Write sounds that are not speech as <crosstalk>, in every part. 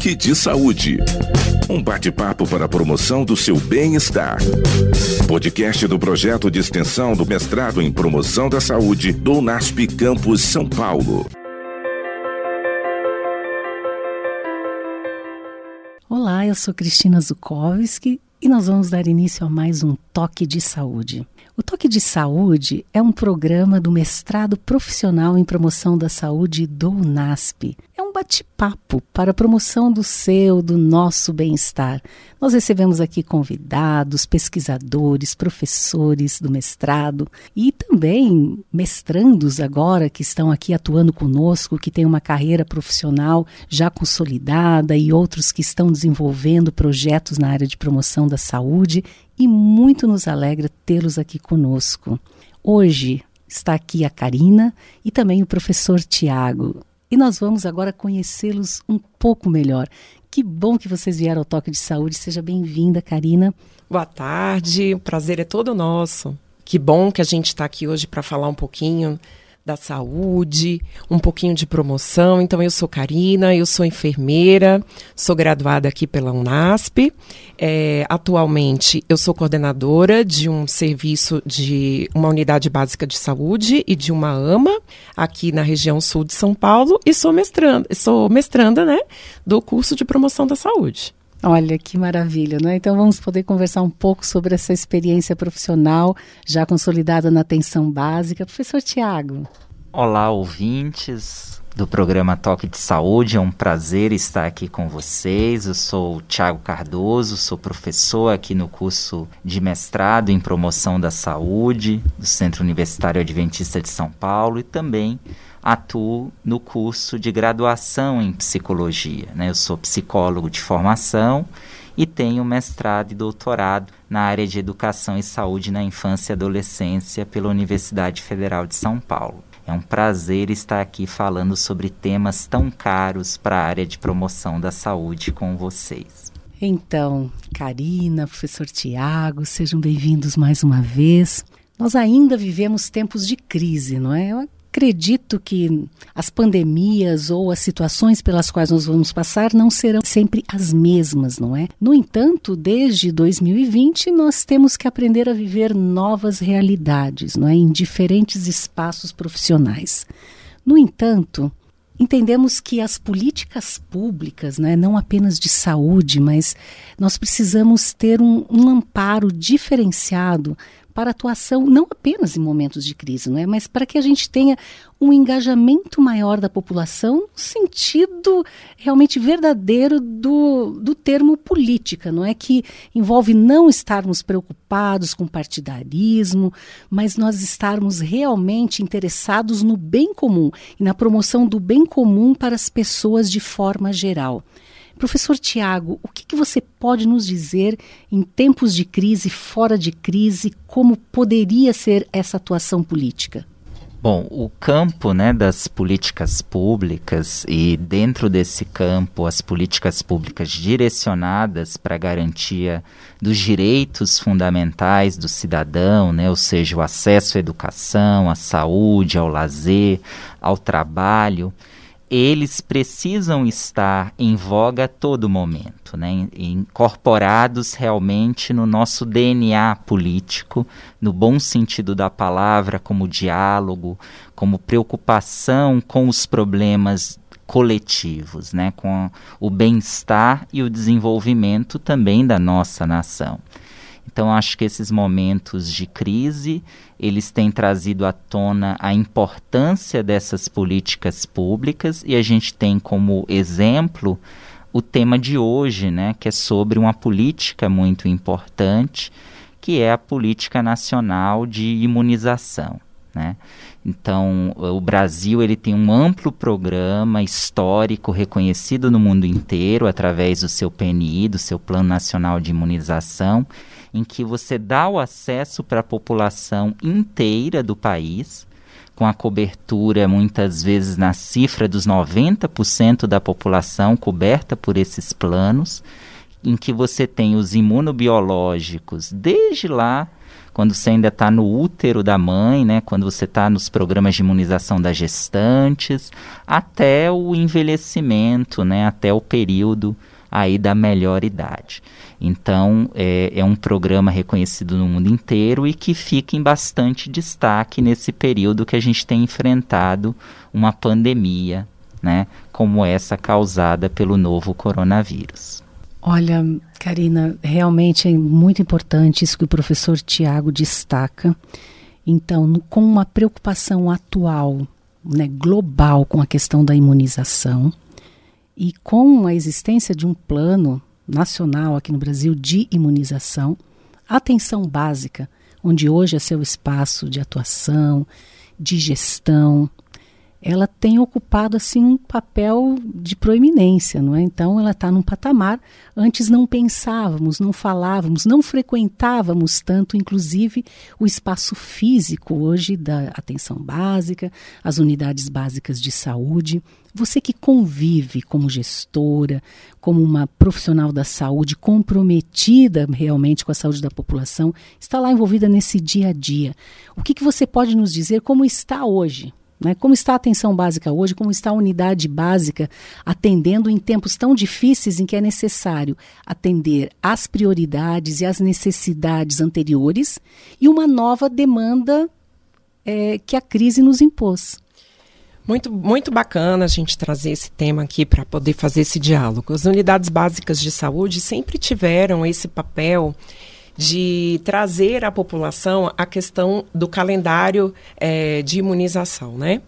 Toque de Saúde. Um bate-papo para a promoção do seu bem-estar. Podcast do projeto de extensão do mestrado em promoção da saúde do UNASP Campus São Paulo. Olá, eu sou Cristina Zukovski e nós vamos dar início a mais um Toque de Saúde. O Toque de Saúde é um programa do mestrado profissional em promoção da saúde do UNASP. É um bate-papo para a promoção do seu, do nosso bem-estar. Nós recebemos aqui convidados, pesquisadores, professores do mestrado e também mestrandos agora que estão aqui atuando conosco, que têm uma carreira profissional já consolidada e outros que estão desenvolvendo projetos na área de promoção da saúde e muito nos alegra tê-los aqui conosco. Hoje está aqui a Karina e também o professor Tiago. E nós vamos agora conhecê-los um pouco melhor. Que bom que vocês vieram ao Toque de Saúde. Seja bem-vinda, Karina. Boa tarde, o prazer é todo nosso. Que bom que a gente está aqui hoje para falar um pouquinho da saúde, um pouquinho de promoção. Então, eu sou Karina, eu sou enfermeira, sou graduada aqui pela Unasp. É, atualmente, eu sou coordenadora de um serviço de uma unidade básica de saúde e de uma AMA aqui na região sul de São Paulo e sou mestranda, sou mestranda né, do curso de promoção da saúde. Olha que maravilha, né? Então vamos poder conversar um pouco sobre essa experiência profissional já consolidada na atenção básica. Professor Tiago. Olá, ouvintes do programa Toque de Saúde. É um prazer estar aqui com vocês. Eu sou o Tiago Cardoso, sou professor aqui no curso de mestrado em promoção da saúde do Centro Universitário Adventista de São Paulo e também atuo no curso de graduação em psicologia. Né? Eu sou psicólogo de formação e tenho mestrado e doutorado na área de educação e saúde na infância e adolescência pela Universidade Federal de São Paulo. É um prazer estar aqui falando sobre temas tão caros para a área de promoção da saúde com vocês. Então, Karina, professor Tiago, sejam bem-vindos mais uma vez. Nós ainda vivemos tempos de crise, não é? Eu acredito que as pandemias ou as situações pelas quais nós vamos passar não serão sempre as mesmas, não é? No entanto, desde 2020 nós temos que aprender a viver novas realidades, não é, em diferentes espaços profissionais. No entanto, entendemos que as políticas públicas, né, não apenas de saúde, mas nós precisamos ter um, um amparo diferenciado para atuação não apenas em momentos de crise, não é? mas para que a gente tenha um engajamento maior da população sentido realmente verdadeiro do, do termo política, não é? Que envolve não estarmos preocupados com partidarismo, mas nós estarmos realmente interessados no bem comum e na promoção do bem comum para as pessoas de forma geral. Professor Tiago, o que, que, você pode nos dizer em tempos de crise, fora de crise, como poderia ser essa atuação política? Bom, o campo né, das políticas públicas e dentro desse campo as políticas públicas direcionadas para a garantia dos direitos fundamentais do cidadão, né, ou seja, o acesso à educação, à saúde, ao lazer, ao trabalho, eles precisam estar em voga a todo momento, né? incorporados realmente no nosso DNA político, no bom sentido da palavra, como diálogo, como preocupação com os problemas coletivos, né? com o bem-estar e o desenvolvimento também da nossa nação. Então acho que esses momentos de crise, eles têm trazido à tona a importância dessas políticas públicas e a gente tem como exemplo o tema de hoje, né, que é sobre uma política muito importante, que é a política nacional de imunização, né? Então, o Brasil ele tem um amplo programa histórico reconhecido no mundo inteiro através do seu PNI, do seu Plano Nacional de Imunização, em que você dá o acesso para a população inteira do país, com a cobertura muitas vezes na cifra dos 90% da população coberta por esses planos, em que você tem os imunobiológicos desde lá quando você ainda está no útero da mãe, né, quando você está nos programas de imunização das gestantes, até o envelhecimento, né, até o período aí da melhor idade. Então, é, é, um programa reconhecido no mundo inteiro e que fica em bastante destaque nesse período que a gente tem enfrentado uma pandemia, né, como essa causada pelo novo coronavírus. Olha, Karina, realmente é muito importante isso que o professor Tiago destaca. Então, no, com uma preocupação atual, né, global com a questão da imunização e com a existência de um plano nacional aqui no Brasil de imunização, atenção básica, onde hoje é seu espaço de atuação, de gestão, ela tem ocupado assim um papel de proeminência, não é? Então ela está num patamar. Antes não pensávamos, não falávamos, não frequentávamos tanto, inclusive o espaço físico hoje da atenção básica, as unidades básicas de saúde. Você que convive como gestora, como uma profissional da saúde comprometida realmente com a saúde da população, está lá envolvida nesse dia a dia. O que, que você pode nos dizer como está hoje? Né? Como está a atenção básica hoje? Como está a unidade básica atendendo em tempos tão difíceis em que é necessário atender às prioridades e às necessidades anteriores e uma nova demanda é, que a crise nos impôs? Muito, muito bacana a gente trazer esse tema aqui para poder fazer esse diálogo. As unidades básicas de saúde sempre tiveram esse papel de trazer à população a questão do calendário é, de imunização, né?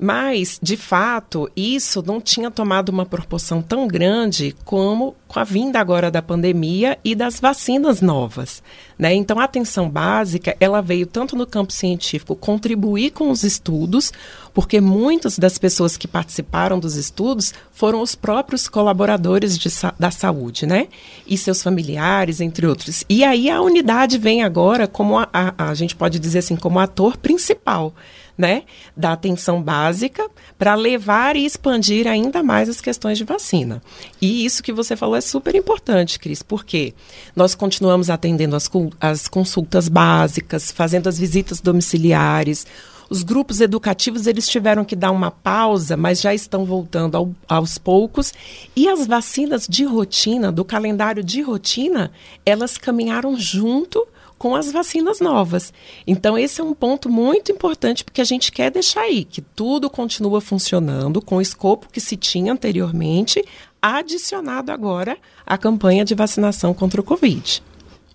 Mas, de fato, isso não tinha tomado uma proporção tão grande como com a vinda agora da pandemia e das vacinas novas. Né? Então, a atenção básica, ela veio tanto no campo científico contribuir com os estudos, porque muitas das pessoas que participaram dos estudos foram os próprios colaboradores de, da saúde, né? E seus familiares, entre outros. E aí a unidade vem agora como, a, a, a gente pode dizer assim, como ator principal né, da atenção básica para levar e expandir ainda mais as questões de vacina. E isso que você falou é super importante, Cris, porque nós continuamos atendendo as, as consultas básicas, fazendo as visitas domiciliares. Os grupos educativos eles tiveram que dar uma pausa, mas já estão voltando ao, aos poucos. E as vacinas de rotina, do calendário de rotina, elas caminharam junto com as vacinas novas. Então, esse é um ponto muito importante, porque a gente quer deixar aí que tudo continua funcionando com o escopo que se tinha anteriormente, adicionado agora à campanha de vacinação contra o Covid.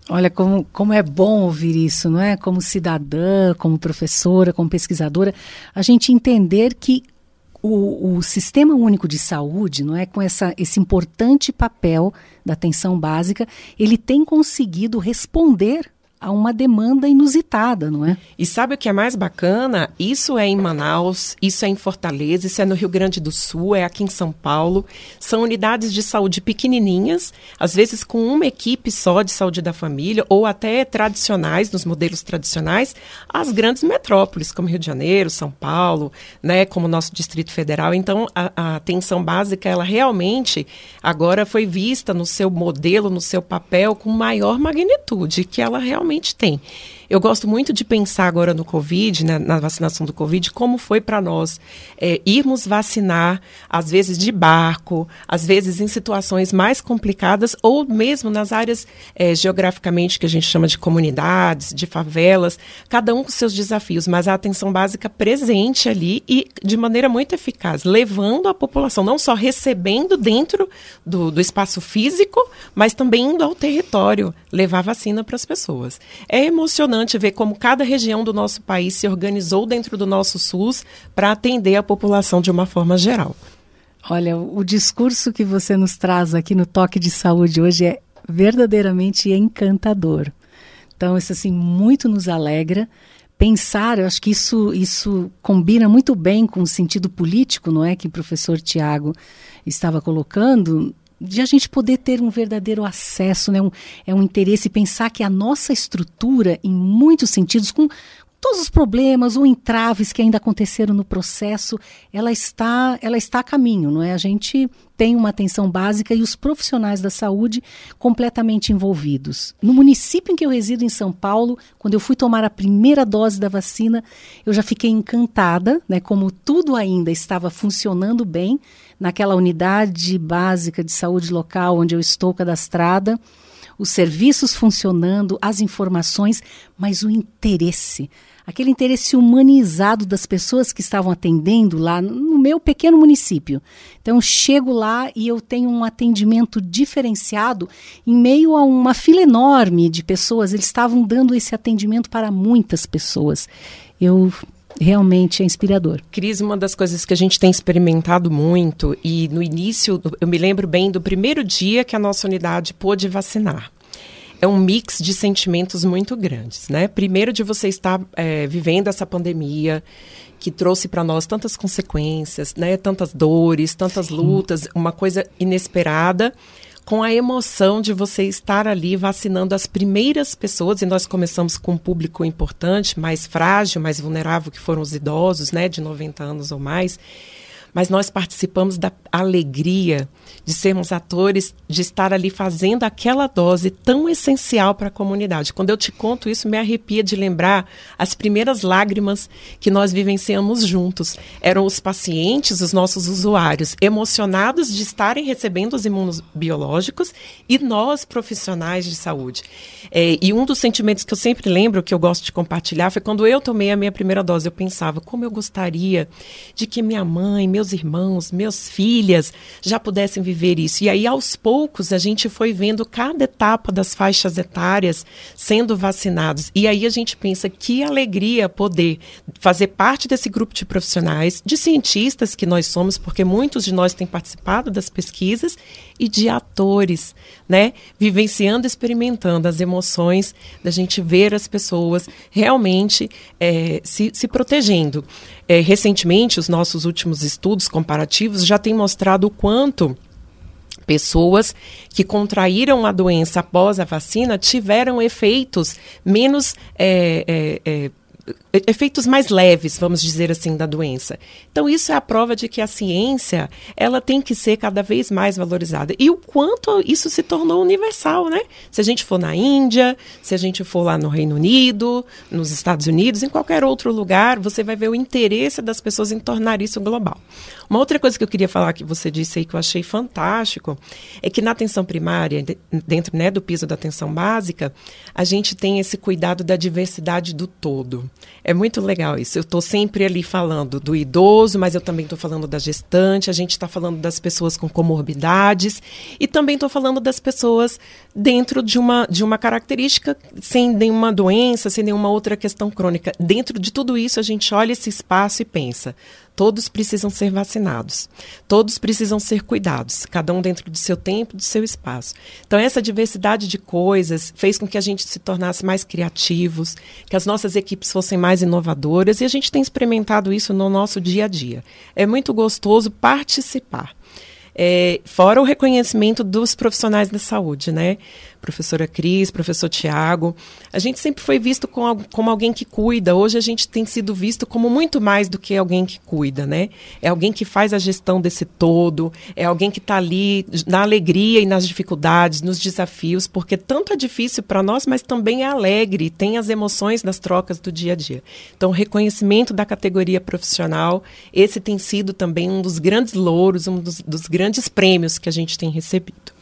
Olha, como, como é bom ouvir isso, não é? Como cidadã, como professora, como pesquisadora, a gente entender que o, o, Sistema Único de Saúde, não é, com essa, esse importante papel da atenção básica, ele tem conseguido responder a uma demanda inusitada, não é? E sabe o que é mais bacana? Isso é em Manaus, isso é em Fortaleza, isso é no Rio Grande do Sul, é aqui em São Paulo. São unidades de saúde pequenininhas, às vezes com uma equipe só de saúde da família, ou até tradicionais, nos modelos tradicionais, as grandes metrópoles, como Rio de Janeiro, São Paulo, né, como o nosso Distrito Federal. Então, a, a atenção básica, ela realmente agora foi vista no seu modelo, no seu papel, com maior magnitude, que ela realmente realmente tem. Eu gosto muito de pensar agora no Covid, né, na vacinação do Covid, como foi para nós é, irmos vacinar, às vezes de barco, às vezes em situações mais complicadas, ou mesmo nas áreas é, geograficamente que a gente chama de comunidades, de favelas, cada um com seus desafios, mas a atenção básica presente ali e de maneira muito eficaz, levando a população, não só recebendo dentro do, do espaço físico, mas também indo ao território levar vacina para as pessoas. É emocionante impressionante ver como cada região do nosso país se organizou dentro do nosso SUS para atender a população de uma forma geral. Olha, o discurso que você nos traz aqui no Toque de Saúde hoje é verdadeiramente encantador. Então, isso assim muito nos alegra pensar, eu acho que isso isso combina muito bem com o sentido político, não é, que o professor Tiago estava colocando de a gente poder ter um verdadeiro acesso, né? Um, é um interesse pensar que a nossa estrutura, em muitos sentidos, com todos os problemas ou entraves que ainda aconteceram no processo, ela está, ela está a caminho, não é? A gente tem uma atenção básica e os profissionais da saúde completamente envolvidos. No município em que eu resido, em São Paulo, quando eu fui tomar a primeira dose da vacina, eu já fiquei encantada, né? Como tudo ainda estava funcionando bem naquela unidade básica de saúde local onde eu estou cadastrada os serviços funcionando, as informações, mas o interesse aquele interesse humanizado das pessoas que estavam atendendo lá no meu pequeno município. Então, chego lá e eu tenho um atendimento diferenciado em meio a uma fila enorme de pessoas. Eles estavam dando esse atendimento para muitas pessoas. Eu realmente é inspirador. Cris, uma das coisas que a gente tem experimentado muito, e no início, eu me lembro bem do primeiro dia que a nossa unidade pôde vacinar é um mix de sentimentos muito grandes, né? Primeiro de você estar é, vivendo essa pandemia que trouxe para nós tantas consequências, né? Tantas dores, tantas lutas, uma coisa inesperada com a emoção de você estar ali vacinando as primeiras pessoas, e nós começamos com um público importante, mais frágil, mais vulnerável, que foram os idosos, né, de 90 anos ou mais, mas nós participamos da alegria de sermos atores, de estar ali fazendo aquela dose tão essencial para a comunidade. Quando eu te conto isso, me arrepia de lembrar as primeiras lágrimas que nós vivenciamos juntos. Eram os pacientes, os nossos usuários, emocionados de estarem recebendo os imunobiológicos e nós, profissionais de saúde. É, e um dos sentimentos que eu sempre lembro, que eu gosto de compartilhar, foi quando eu tomei a minha primeira dose. Eu pensava, como eu gostaria de que minha mãe, meus irmãos, meus filhas já pudessem viver isso. E aí, aos poucos, a gente foi vendo cada etapa das faixas etárias sendo vacinados. E aí a gente pensa que alegria poder fazer parte desse grupo de profissionais, de cientistas que nós somos, porque muitos de nós têm participado das pesquisas, e de atores, né? Vivenciando, experimentando as emoções da gente ver as pessoas realmente é, se, se protegendo. É, recentemente, os nossos últimos estudos comparativos já têm mostrado o quanto pessoas que contraíram a doença após a vacina tiveram efeitos menos é, é, é efeitos mais leves, vamos dizer assim, da doença. Então isso é a prova de que a ciência, ela tem que ser cada vez mais valorizada. E o quanto isso se tornou universal, né? Se a gente for na Índia, se a gente for lá no Reino Unido, nos Estados Unidos, em qualquer outro lugar, você vai ver o interesse das pessoas em tornar isso global. Uma outra coisa que eu queria falar que você disse aí que eu achei fantástico é que na atenção primária, dentro né, do piso da atenção básica, a gente tem esse cuidado da diversidade do todo. É muito legal isso. Eu estou sempre ali falando do idoso, mas eu também estou falando da gestante, a gente está falando das pessoas com comorbidades e também estou falando das pessoas dentro de uma, de uma característica sem nenhuma doença, sem nenhuma outra questão crônica. Dentro de tudo isso, a gente olha esse espaço e pensa: Todos precisam ser vacinados. Todos precisam ser cuidados, cada um dentro do seu tempo, do seu espaço. Então, essa diversidade de coisas fez com que a gente se tornasse mais criativos, que as nossas equipes fossem mais inovadoras e a gente tem experimentado isso no nosso dia a dia. É muito gostoso participar. É, fora o reconhecimento dos profissionais da saúde, né? Professora Cris, professor Tiago. A gente sempre foi visto como, como alguém que cuida. Hoje a gente tem sido visto como muito mais do que alguém que cuida, né? É alguém que faz a gestão desse todo, é alguém que está ali na alegria e nas dificuldades, nos desafios, porque tanto é difícil para nós, mas também é alegre, tem as emoções das trocas do dia a dia. Então, reconhecimento da categoria profissional, esse tem sido também um dos grandes louros, um dos, dos grandes prêmios que a gente tem recebido.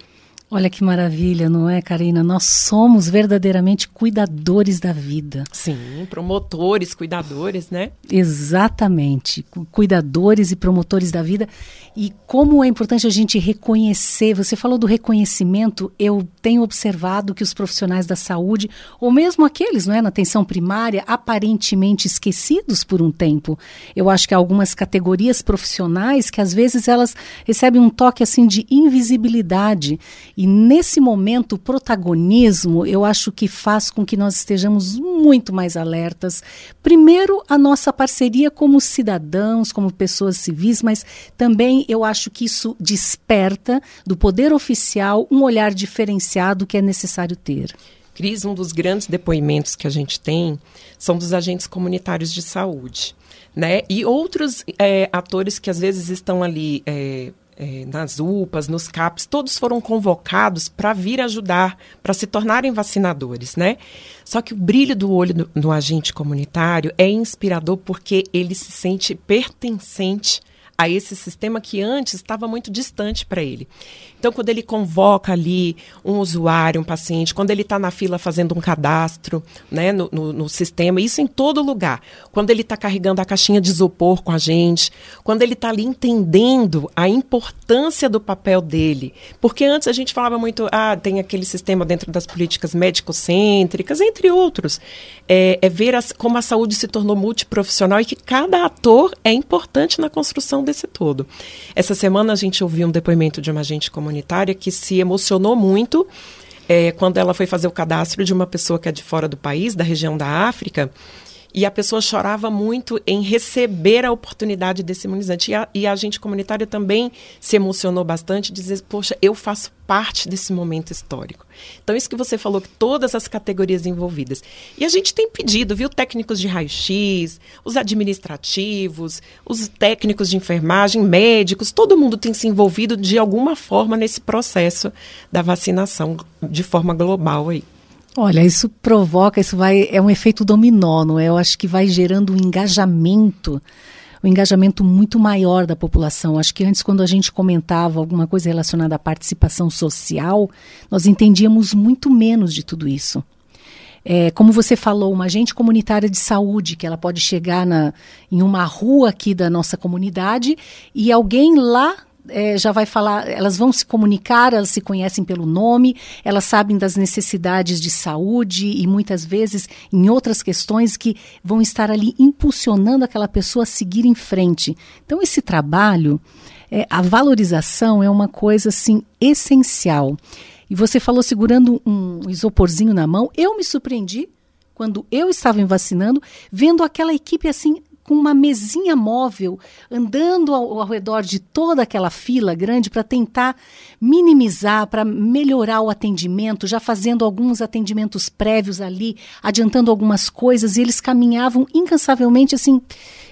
Olha que maravilha, não é, Karina? Nós somos verdadeiramente cuidadores da vida. Sim, promotores, cuidadores, né? Exatamente, cuidadores e promotores da vida. E como é importante a gente reconhecer, você falou do reconhecimento, eu tenho observado que os profissionais da saúde, ou mesmo aqueles, não é, na atenção primária, aparentemente esquecidos por um tempo. Eu acho que há algumas categorias profissionais que às vezes elas recebem um toque assim de invisibilidade e nesse momento, o protagonismo, eu acho que faz com que nós estejamos muito mais alertas. Primeiro, a nossa parceria como cidadãos, como pessoas civis, mas também eu acho que isso desperta do poder oficial um olhar diferenciado que é necessário ter. Cris, um dos grandes depoimentos que a gente tem são dos agentes comunitários de saúde. Né? E outros é, atores que às vezes estão ali é, é, nas UPAs, nos CAPs, todos foram convocados para vir ajudar, para se tornarem vacinadores, né? Só que o brilho do olho do, do agente comunitário é inspirador porque ele se sente pertencente a esse sistema que antes estava muito distante para ele. Então, quando ele convoca ali um usuário, um paciente, quando ele está na fila fazendo um cadastro né, no, no, no sistema, isso em todo lugar. Quando ele está carregando a caixinha de isopor com a gente, quando ele está ali entendendo a importância do papel dele. Porque antes a gente falava muito, ah, tem aquele sistema dentro das políticas médico-cêntricas, entre outros. É, é ver as, como a saúde se tornou multiprofissional e que cada ator é importante na construção desse todo. Essa semana a gente ouviu um depoimento de uma agente comunitária que se emocionou muito é, quando ela foi fazer o cadastro de uma pessoa que é de fora do país, da região da África, e a pessoa chorava muito em receber a oportunidade desse imunizante. E a, e a agente comunitária também se emocionou bastante, dizer, poxa, eu faço parte desse momento histórico. Então, isso que você falou, que todas as categorias envolvidas. E a gente tem pedido, viu, técnicos de raio-x, os administrativos, os técnicos de enfermagem, médicos, todo mundo tem se envolvido de alguma forma nesse processo da vacinação de forma global aí. Olha, isso provoca, isso vai, é um efeito dominó, não é? Eu acho que vai gerando um engajamento, um engajamento muito maior da população. Acho que antes, quando a gente comentava alguma coisa relacionada à participação social, nós entendíamos muito menos de tudo isso. É, como você falou, uma agente comunitária de saúde, que ela pode chegar na, em uma rua aqui da nossa comunidade e alguém lá é, já vai falar, elas vão se comunicar, elas se conhecem pelo nome, elas sabem das necessidades de saúde e muitas vezes em outras questões que vão estar ali impulsionando aquela pessoa a seguir em frente. Então, esse trabalho, é, a valorização é uma coisa assim essencial. E você falou segurando um isoporzinho na mão, eu me surpreendi quando eu estava me vacinando, vendo aquela equipe assim com uma mesinha móvel, andando ao, ao redor de toda aquela fila grande para tentar minimizar, para melhorar o atendimento, já fazendo alguns atendimentos prévios ali, adiantando algumas coisas, e eles caminhavam incansavelmente, assim,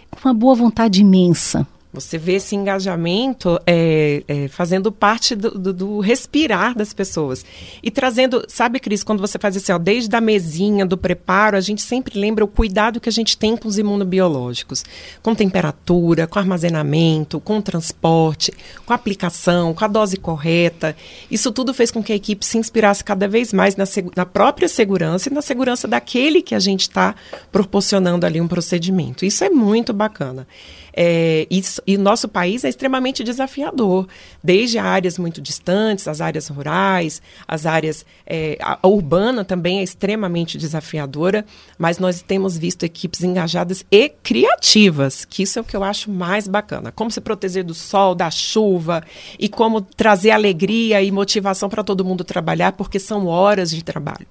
com uma boa vontade imensa. Você vê esse engajamento é, é, fazendo parte do, do, do, respirar das pessoas. E trazendo, sabe, Cris, quando você faz assim, ó, desde a mesinha, do preparo, a gente sempre lembra o cuidado que a gente tem com os imunobiológicos. Com temperatura, com armazenamento, com transporte, com aplicação, com a dose correta. Isso tudo fez com que a equipe se inspirasse cada vez mais na, na própria segurança e na segurança daquele que a gente está proporcionando ali um procedimento. Isso é muito bacana. É, isso, e nosso país é extremamente desafiador, desde áreas muito distantes, as áreas rurais, as áreas. É, a, a urbana também é extremamente desafiadora, mas nós temos visto equipes engajadas e criativas, que isso é o que eu acho mais bacana. Como se proteger do sol, da chuva, e como trazer alegria e motivação para todo mundo trabalhar, porque são horas de trabalho.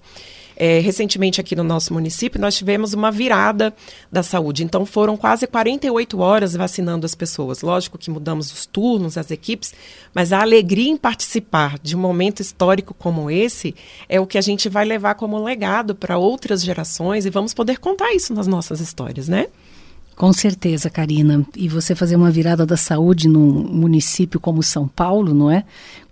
É, recentemente aqui no nosso município, nós tivemos uma virada da saúde. Então, foram quase 48 horas vacinando as pessoas. Lógico que mudamos os turnos, as equipes, mas a alegria em participar de um momento histórico como esse é o que a gente vai levar como legado para outras gerações e vamos poder contar isso nas nossas histórias, né? Com certeza, Karina. E você fazer uma virada da saúde num município como São Paulo, não é?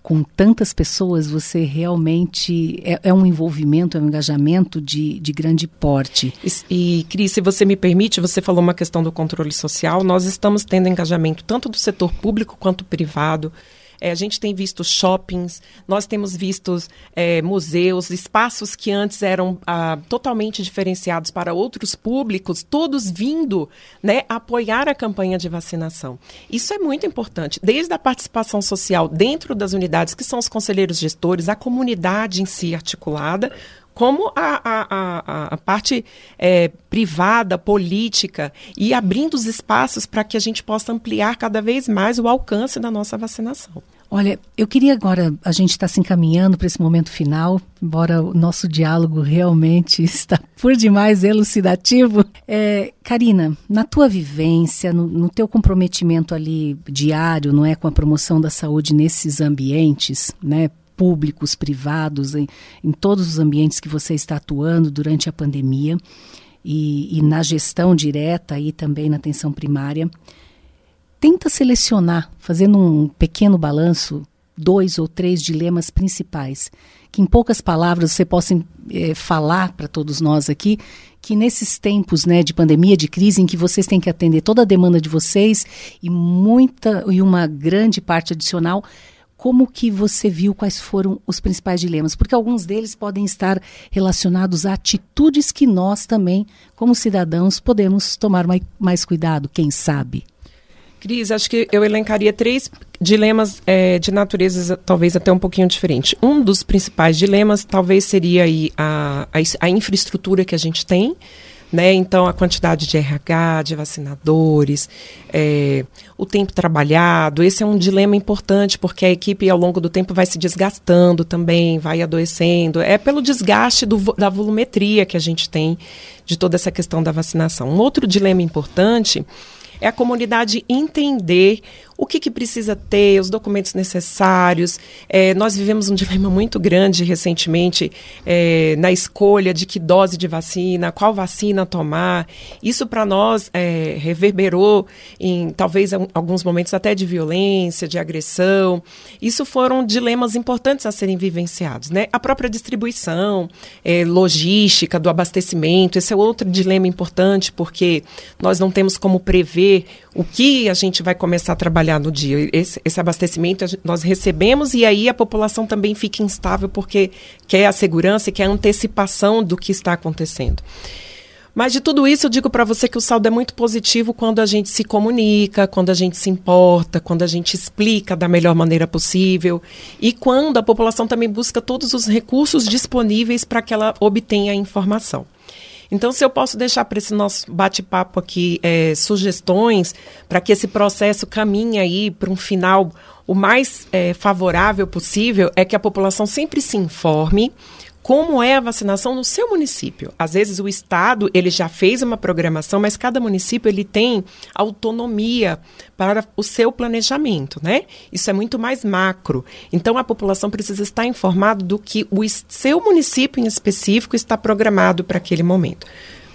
Com tantas pessoas, você realmente é, é um envolvimento, é um engajamento de, de grande porte. E, e, Cris, se você me permite, você falou uma questão do controle social. Nós estamos tendo engajamento tanto do setor público quanto privado. É, a gente tem visto shoppings, nós temos visto é, museus, espaços que antes eram ah, totalmente diferenciados para outros públicos, todos vindo né, apoiar a campanha de vacinação. Isso é muito importante, desde a participação social dentro das unidades, que são os conselheiros gestores, a comunidade em si articulada, como a, a, a, a parte é, privada, política, e abrindo os espaços para que a gente possa ampliar cada vez mais o alcance da nossa vacinação. Olha, eu queria agora, a gente está se encaminhando para esse momento final, embora o nosso diálogo realmente <laughs> está por demais elucidativo. É, Karina, na tua vivência, no, no teu comprometimento ali diário, não é, com a promoção da saúde nesses ambientes, né, públicos, privados, em, em todos os ambientes que você está atuando durante a pandemia e, e na gestão direta e também na atenção primária. Tenta selecionar, fazendo um pequeno balanço, dois ou três dilemas principais, que em poucas palavras você possa é, falar para todos nós aqui, que nesses tempos né, de pandemia, de crise, em que vocês têm que atender toda a demanda de vocês e muita e uma grande parte adicional, como que você viu quais foram os principais dilemas? Porque alguns deles podem estar relacionados a atitudes que nós também, como cidadãos, podemos tomar mais, cuidado, quem sabe. Cris, acho que eu elencaria três dilemas é, de natureza talvez até um pouquinho diferente. Um dos principais dilemas talvez seria aí a, a, a infraestrutura que a gente tem, né? Então, a quantidade de RH, de vacinadores, é, o tempo trabalhado, esse é um dilema importante, porque a equipe, ao longo do tempo, vai se desgastando também, vai adoecendo. É pelo desgaste do, da volumetria que a gente tem de toda essa questão da vacinação. Um outro dilema importante é a comunidade entender o que, que precisa ter, os documentos necessários. É, nós vivemos um dilema muito grande recentemente é, na escolha de que dose de vacina, qual vacina tomar. Isso para nós é, reverberou em talvez alguns momentos até de violência, de agressão. Isso foram dilemas importantes a serem vivenciados. Né? A própria distribuição, é, logística do abastecimento, esse é outro dilema importante, porque nós não temos como prever o que a gente vai começar a trabalhar no dia. Esse, esse abastecimento nós recebemos e aí a população também fica instável porque quer a segurança e quer a antecipação do que está acontecendo. Mas de tudo isso, eu digo para você que o saldo é muito positivo quando a gente se comunica, quando a gente se importa, quando a gente explica da melhor maneira possível e quando a população também busca todos os recursos disponíveis para que ela obtenha a informação. Então, se eu posso deixar para esse nosso bate-papo aqui é, sugestões para que esse processo caminhe aí para um final o mais é, favorável possível, é que a população sempre se informe como é a vacinação no seu município. Às vezes o estado ele já fez uma programação, mas cada município ele tem autonomia para o seu planejamento, né? Isso é muito mais macro. Então a população precisa estar informada do que o seu município em específico está programado para aquele momento.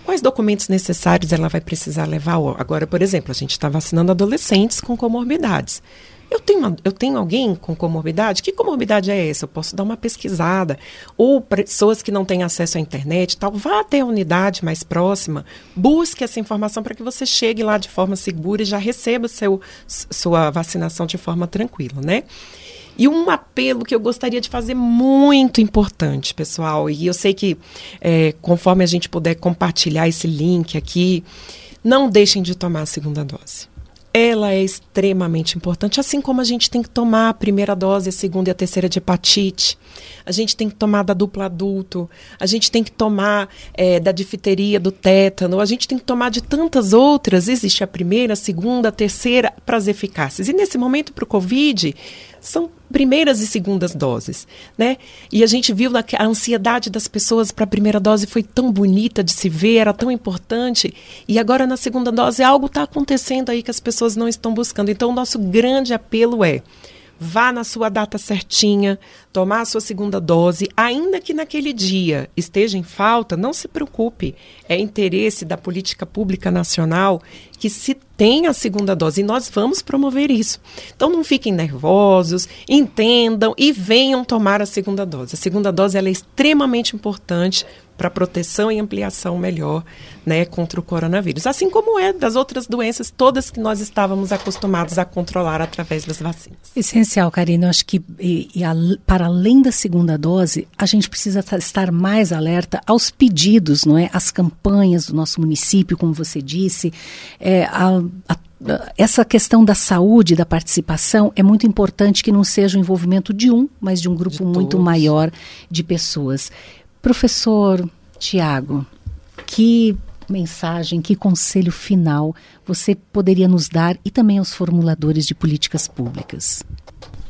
Quais documentos necessários ela vai precisar levar? Agora, por exemplo, a gente está vacinando adolescentes com comorbidades. Eu tenho, eu tenho alguém com comorbidade? Que comorbidade é essa? Eu posso dar uma pesquisada. Ou pessoas que não têm acesso à internet, tal, vá até a unidade mais próxima, busque essa informação para que você chegue lá de forma segura e já receba seu, sua vacinação de forma tranquila, né? E um apelo que eu gostaria de fazer muito importante, pessoal, e eu sei que é, conforme a gente puder compartilhar esse link aqui, não deixem de tomar a segunda dose ela é extremamente importante, assim como a gente tem que tomar a primeira dose, a segunda e a terceira de hepatite, a gente tem que tomar da dupla adulto, a gente tem que tomar é, da difteria, do tétano, a gente tem que tomar de tantas outras. Existe a primeira, a segunda, a terceira para as eficácias. E nesse momento, para o Covid, são primeiras e segundas doses, né? E a gente viu a ansiedade das pessoas para a primeira dose foi tão bonita de se ver, era tão importante, e agora na segunda dose algo está acontecendo aí que as pessoas não estão buscando. Então o nosso grande apelo é vá na sua data certinha, tomar a sua segunda dose, ainda que naquele dia esteja em falta, não se preocupe. É interesse da política pública nacional que se tenha a segunda dose e nós vamos promover isso. Então não fiquem nervosos, entendam e venham tomar a segunda dose. A segunda dose é extremamente importante para proteção e ampliação melhor né, contra o coronavírus. Assim como é das outras doenças, todas que nós estávamos acostumados a controlar através das vacinas. Essencial, Karina. Eu acho que e, e a, para além da segunda dose, a gente precisa estar mais alerta aos pedidos, não é? As campanhas do nosso município, como você disse, é, a, a essa questão da saúde, da participação, é muito importante que não seja o envolvimento de um, mas de um grupo de muito maior de pessoas. Professor Tiago, que mensagem, que conselho final você poderia nos dar e também aos formuladores de políticas públicas?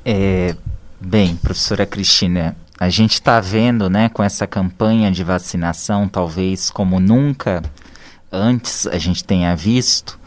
É, bem, professora Cristina, a gente está vendo, né, com essa campanha de vacinação, talvez como nunca antes a gente tenha visto,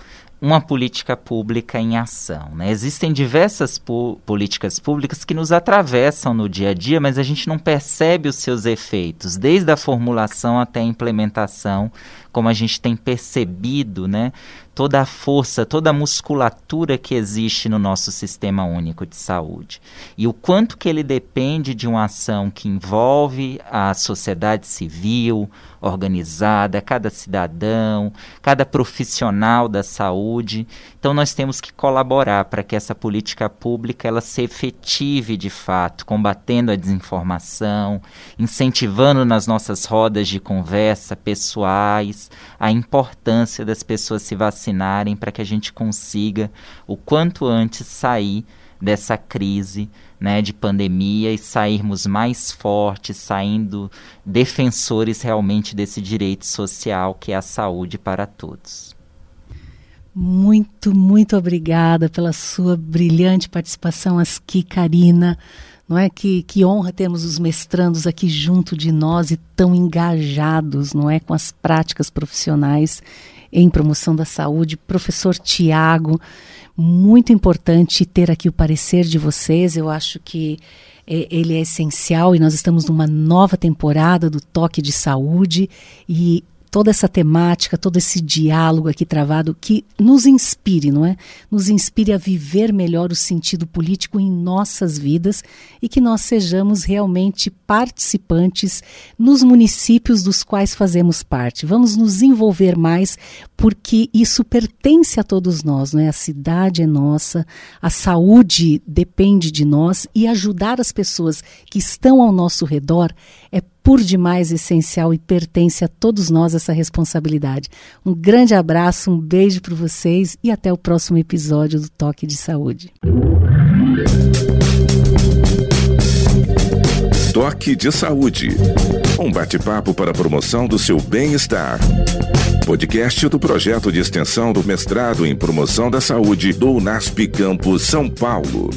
uma política pública em ação. Né? Existem diversas políticas públicas que nos atravessam no dia a dia, mas a gente não percebe os seus efeitos, desde a formulação até a implementação, como a gente tem percebido, né? toda a força, toda a musculatura que existe no nosso sistema único de saúde. E o quanto que ele depende de uma ação que envolve a sociedade civil organizada, cada cidadão, cada profissional da saúde. Então nós temos que colaborar para que essa política pública ela se efetive de fato, combatendo a desinformação, incentivando nas nossas rodas de conversa pessoais a importância das pessoas se vacinarem para que a gente consiga o quanto antes sair dessa crise né, de pandemia e sairmos mais fortes, saindo defensores realmente desse direito social que é a saúde para todos. Muito, muito obrigada pela sua brilhante participação aqui, Karina. Não é que, que honra termos os mestrandos aqui junto de nós e tão engajados, não é, com as práticas profissionais em promoção da saúde, professor Tiago. Muito importante ter aqui o parecer de vocês. Eu acho que é, ele é essencial e nós estamos numa nova temporada do Toque de Saúde e toda essa temática, todo esse diálogo aqui travado que nos inspire, não é? Nos inspire a viver melhor o sentido político em nossas vidas e que nós sejamos realmente participantes nos municípios dos quais fazemos parte. Vamos nos envolver mais porque isso pertence a todos nós, não é? A cidade é nossa, a saúde depende de nós e ajudar as pessoas que estão ao nosso redor é por demais essencial e pertence a todos nós essa responsabilidade. Um grande abraço, um beijo para vocês e até o próximo episódio do Toque de Saúde. Toque de Saúde. Um bate-papo para a promoção do seu bem-estar. Podcast do projeto de extensão do mestrado em promoção da saúde do UNASP Campus São Paulo.